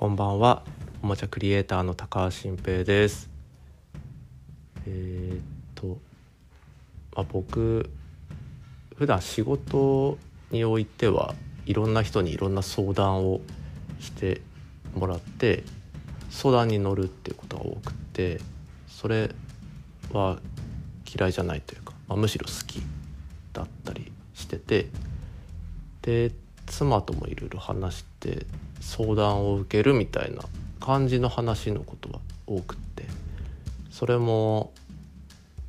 こんばんは。おもちゃクリエイターの高橋新平です。えー、っと、まあ、僕普段仕事においてはいろんな人にいろんな相談をしてもらって相談に乗るっていうことが多くてそれは嫌いじゃないというか、まあ、むしろ好きだったりしてて。で妻ともいろいろ話して相談を受けるみたいな感じの話のことが多くってそれも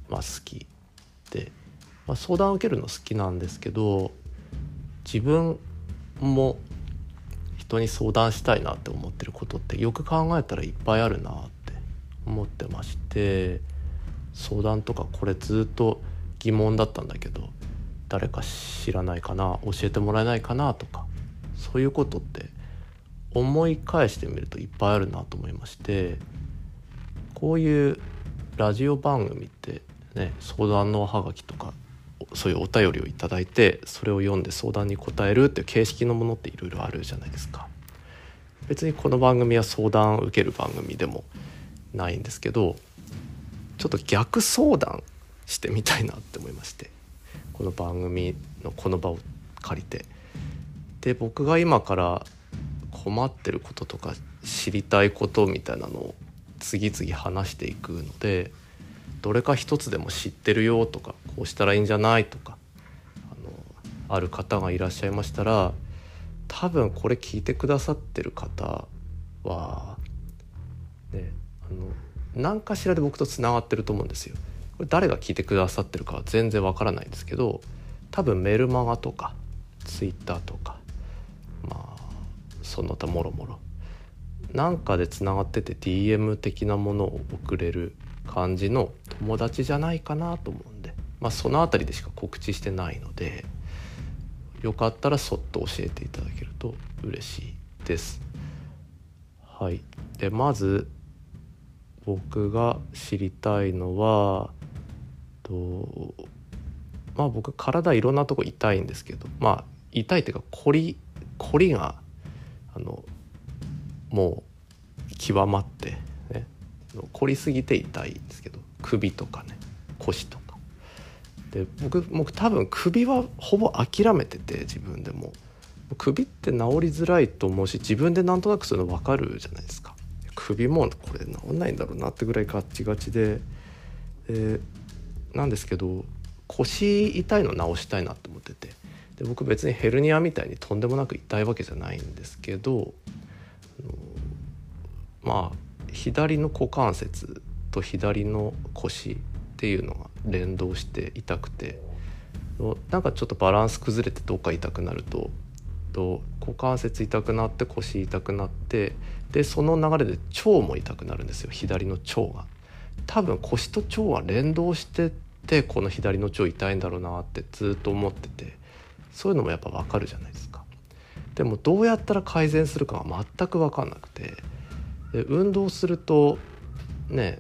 まあ好きで、まあ、相談を受けるの好きなんですけど自分も人に相談したいなって思ってることってよく考えたらいっぱいあるなって思ってまして相談とかこれずっと疑問だったんだけど誰か知らないかな教えてもらえないかなとかそういうことって思い返してみるといっぱいあるなと思いましてこういうラジオ番組ってね相談のおはがきとかそういうお便りを頂いてそれを読んで相談に答えるっていう形式のものっていろいろあるじゃないですか。別にこの番組は相談を受ける番組でもないんですけどちょっと逆相談してみたいなって思いましてこの番組のこの場を借りてで僕が今から困ってることとか知りたいことみたいなのを次々話していくのでどれか一つでも知ってるよとかこうしたらいいんじゃないとかあのある方がいらっしゃいましたら多分これ聞いてくださってる方はねあの何かしらで僕とつながってると思うんですよ。これ誰が聞いてくださってるかは全然わからないですけど多分メルマガとかツイッターとかまあその他もろもろなんかでつながってて DM 的なものを送れる感じの友達じゃないかなと思うんで、まあ、その辺りでしか告知してないのでよかったらそっと教えていただけると嬉しいです。はい、でまず僕が知りたいのはとまあ僕体いろんなとこ痛いんですけどまあ痛いっていうか凝り凝りがあのもう極まってね凝りすぎて痛いんですけど首とかね腰とか。で僕僕多分首はほぼ諦めてて自分でも。首って治りづらいと思うし自分でなんとなくそういうの分かるじゃないですか。首もこれ治んないんだろうなってぐらいガッチガチででなんですけど腰痛いの治したいなと思っててで僕別にヘルニアみたいにとんでもなく痛いわけじゃないんですけどまあ左の股関節と左の腰っていうのが連動して痛くてなんかちょっとバランス崩れてどっか痛くなるとと股関節痛くなって腰痛くなってでその流れで腸も痛くなるんですよ左の腸が。多分腰と腸が連動しててこの左の腸痛いんだろうなってずっと思っててそういうのもやっぱ分かるじゃないですか。でもどうやったら改善するかが全く分かんなくてで運動するとね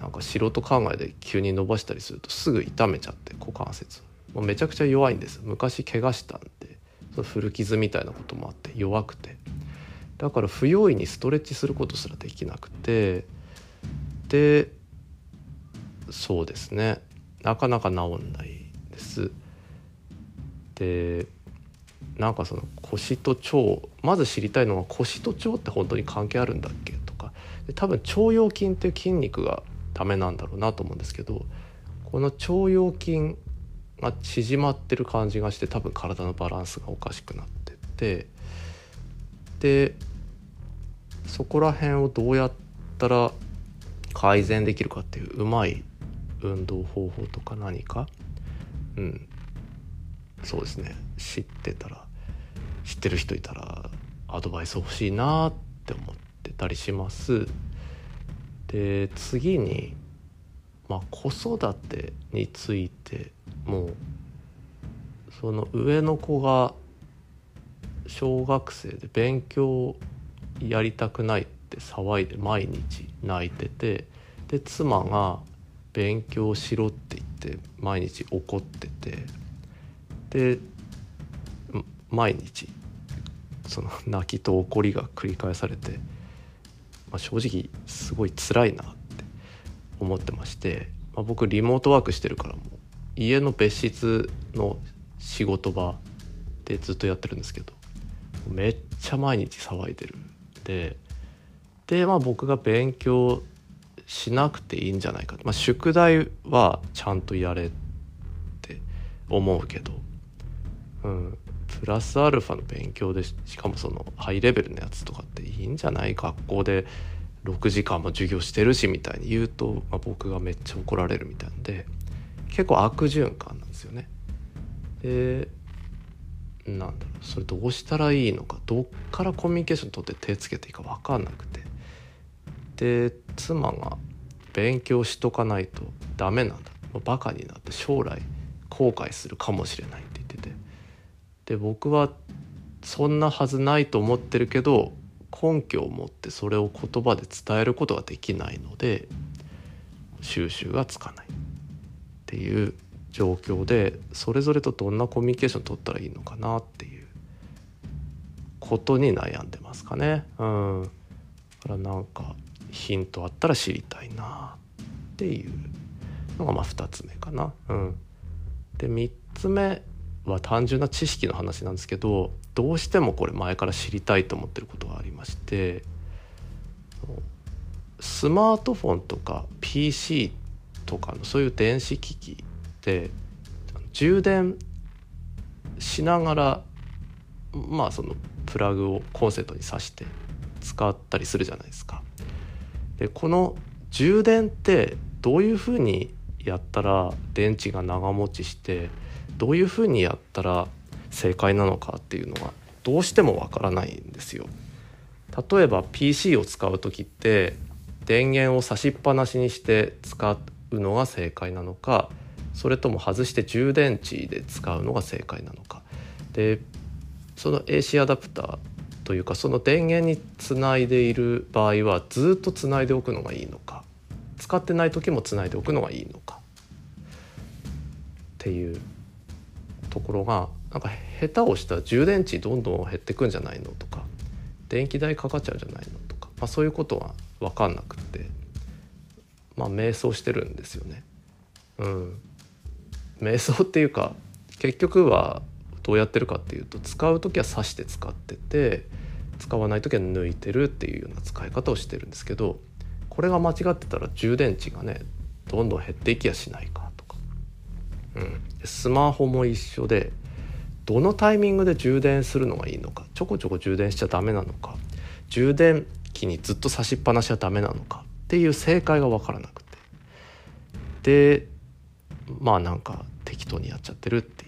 なんか素人考えで急に伸ばしたりするとすぐ痛めちゃって股関節。もうめちゃくちゃ弱いんです。昔怪我したんでその古傷みたいなこともあって弱くて。だから不用意にストレッチすることすらできなくてでそうですねなかなか治んないです。でなんかその腰と腸まず知りたいのは腰と腸って本当に関係あるんだっけとかで多分腸腰筋っていう筋肉がダメなんだろうなと思うんですけどこの腸腰筋が縮まってる感じがして多分体のバランスがおかしくなってってでそこら辺をどうやったら改善できるかっていううまい運動方法とか何か？うん。そうですね。知ってたら知ってる人いたらアドバイス欲しいなって思ってたりします。で次にまあ子育てについてもその上の子が小学生で勉強やりたくないって騒いで毎日泣いててで妻が勉強しろって言って毎日怒っててで毎日その泣きと怒りが繰り返されて、まあ、正直すごい辛いなって思ってまして、まあ、僕リモートワークしてるからもう家の別室の仕事場でずっとやってるんですけどめっちゃ毎日騒いでるででまあ僕が勉強しなくていいんじゃないか、まあ、宿題はちゃんとやれって思うけど、うん、プラスアルファの勉強でしかもそのハイレベルのやつとかっていいんじゃない？学校で6時間も授業してるしみたいに言うと、まあ、僕がめっちゃ怒られるみたいなんで。結構悪循環なんですよね。でなんだろう。それどうしたらいいのか？どっからコミュニケーション取って手つけていいか分かんなくて。で妻が「勉強しとかないとダメなんだ」バカになって将来後悔するかもしれないって言ってて。で僕はそんなはずないと思ってるけど根拠を持ってそれを言葉で伝えることができないので収集がつかない。っていう状況でそれぞれとどんなコミュニケーション取ったらいいのかなっていう。ことに悩んでますかね。うん、だからなんかヒントあったら知りたいなっていうのがまあ2つ目かな。うん、で3つ目は単純な知識の話なんですけどどうしてもこれ前から知りたいと思ってることがありましてスマートフォンとか PC とかのそういう電子機器って充電しながらまあそのプラグをコンセントに挿して使ったりするじゃないですか。でこの充電ってどういうふうにやったら電池が長持ちしてどういうふうにやったら正解なのかっていうのはどうしてもわからないんですよ。例えば PC を使う時って電源を差しっぱなしにして使うのが正解なのかそれとも外して充電池で使うのが正解なのかでその AC アダプターというかその電源につないでいる場合はずっとつないでおくのがいいのか使ってない時もつないでおくのがいいのかっていうところがなんか下手をしたら充電池どんどん減ってくんじゃないのとか電気代かかっちゃうんじゃないのとか、まあ、そういうことは分かんなくってまあ迷走してるんですよね。うん、瞑想っていうか結局はどうやってるかっていうと使う時は刺して使ってて使わない時は抜いてるっていうような使い方をしてるんですけどこれが間違ってたら充電池がねどんどん減っていきやしないかとか、うん、スマホも一緒でどのタイミングで充電するのがいいのかちょこちょこ充電しちゃダメなのか充電器にずっと差しっぱなしはダメなのかっていう正解が分からなくて。でまあなんか適当にやっちゃってるっていう。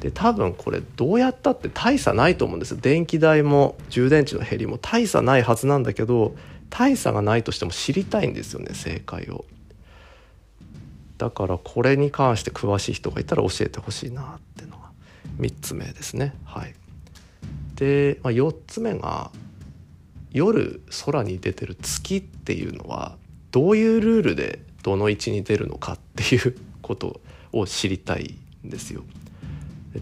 で多分これどうやったって大差ないと思うんです。よ電気代も充電池の減りも大差ないはずなんだけど大差がないとしても知りたいんですよね正解を。だからこれに関して詳しい人がいたら教えてほしいなっていうのが3つ目ですね。はい。で、まあ、4つ目が夜空に出てる月っていうのはどういうルールでどの位置に出るのかっていうことを知りたいんですよ。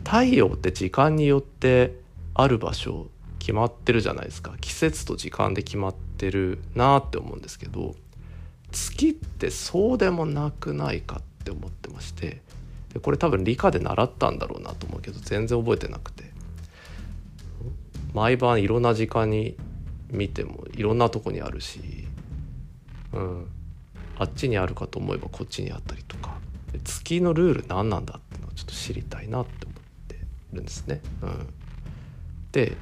太陽って時間によってある場所決まってるじゃないですか。季節と時間で決まってるなって思うんですけど月ってそうでもなくないかって思ってましてでこれ多分理科で習ったんだろうなと思うけど全然覚えてなくて。毎晩いろんな時間に見てもいろんなとこにあるし、うん、あっちにあるかと思えばこっちにあったりとか。月のルール何なんだっていうのをちょっと知りたいなって思ってるんですね。うん、で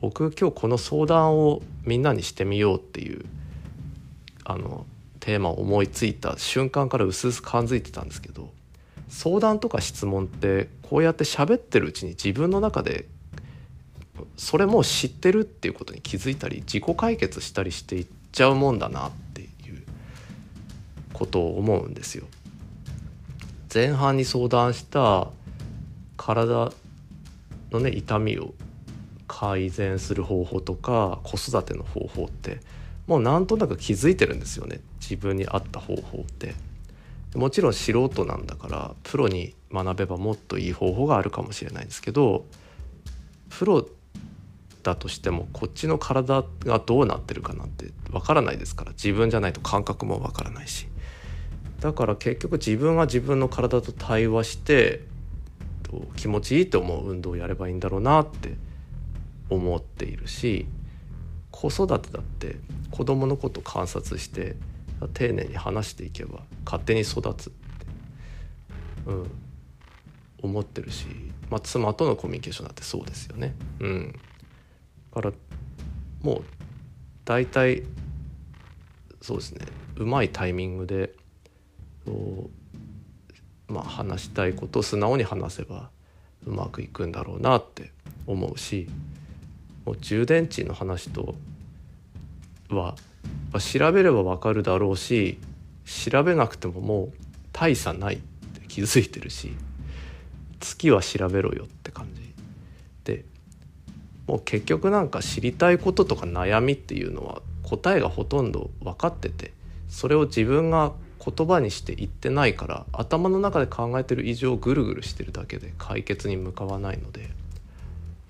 僕今日この相談をみんなにしてみようっていうあのテーマを思いついた瞬間から薄々感づいてたんですけど相談とか質問ってこうやって喋ってるうちに自分の中でそれも知ってるっていうことに気づいたり自己解決したりしていっちゃうもんだなっていうことを思うんですよ。前半に相談した体のね痛みを改善する方法とか子育ての方法ってもうなんとなく気づいてるんですよね。自分に合った方法って。もちろん素人なんだからプロに学べばもっといい方法があるかもしれないんですけどプロたとしてもこっちの体がどうなってるかなんてわからないですから。自分じゃないと感覚もわからないし。だから結局自分は自分の体と対話して気持ちいいと思う運動をやればいいんだろうなって思っているし子育てだって子供のこと観察して丁寧に話していけば勝手に育つって、うん、思ってるし、まあ、妻とのコミュニケーションだってそうですよね。うん、だからもう大体そうですねうまいタイミングでまあ、話したいことを素直に話せばうまくいくんだろうなって思うしもう充電池の話とは調べればわかるだろうし調べなくてももう大差ないって気づいてるし月は調べろよって感じ。でもう結局なんか知りたいこととか悩みっていうのは答えがほとんど分かっててそれを自分が言葉にして言ってないから頭の中で考えてる以上ぐるぐるしてるだけで解決に向かわないので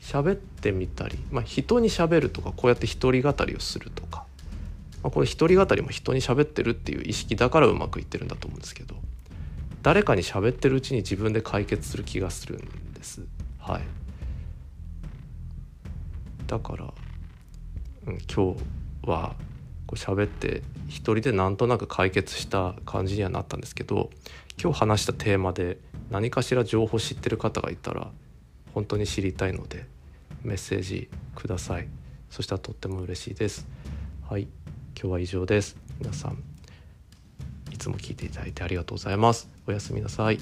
喋ってみたり、まあ、人に喋るとかこうやって独り語りをするとか、まあ、これ独り語りも人に喋ってるっていう意識だからうまくいってるんだと思うんですけど誰かに喋ってるうちに自分で解決する気がするんです。はい。だから、うん、今日はこう喋って一人でなんとなく解決した感じにはなったんですけど今日話したテーマで何かしら情報知ってる方がいたら本当に知りたいのでメッセージください。そしたらとっても嬉しいです。はい今日は以上です。皆さんいつも聞いていただいてありがとうございます。おやすみなさい。